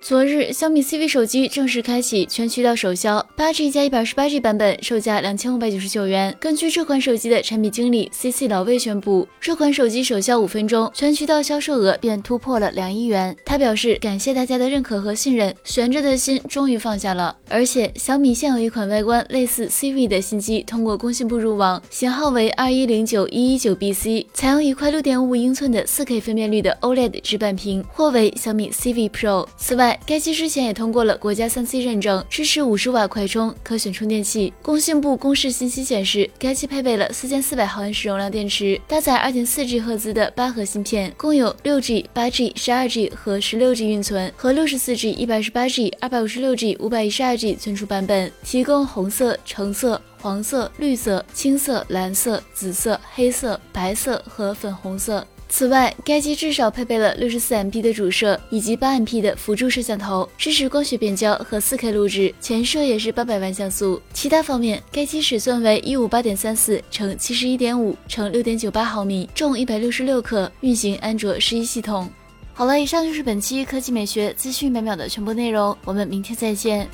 昨日，小米 CV 手机正式开启全渠道首销，八 G 加一百二十八 G 版本售价两千五百九十九元。根据这款手机的产品经理 CC 老魏宣布，这款手机首销五分钟，全渠道销售额便突破了两亿元。他表示感谢大家的认可和信任，悬着的心终于放下了。而且，小米现有一款外观类似 CV 的新机通过工信部入网，型号为二一零九一一九 BC，采用一块六点五英寸的四 K 分辨率的 OLED 直板屏，或为小米 CV Pro。此外，该机之前也通过了国家三 C 认证，支持五十瓦快充，可选充电器。工信部公示信息显示，该机配备了四千四百毫安时容量电池，搭载二点四 G 赫兹的八核芯片，共有六 G、八 G、十二 G 和十六 G 运存和六十四 G、一百二十八 G、二百五十六 G、五百一十二 G 存储版本，提供红色、橙色。黄色、绿色、青色、蓝色、紫色、黑色、白色和粉红色。此外，该机至少配备了六十四 MP 的主摄以及八 MP 的辅助摄像头，支持光学变焦和四 K 录制，前摄也是八百万像素。其他方面，该机尺寸为一五八点三四乘七十一点五乘六点九八毫米，重一百六十六克，运行安卓十一系统。好了，以上就是本期科技美学资讯百秒的全部内容，我们明天再见。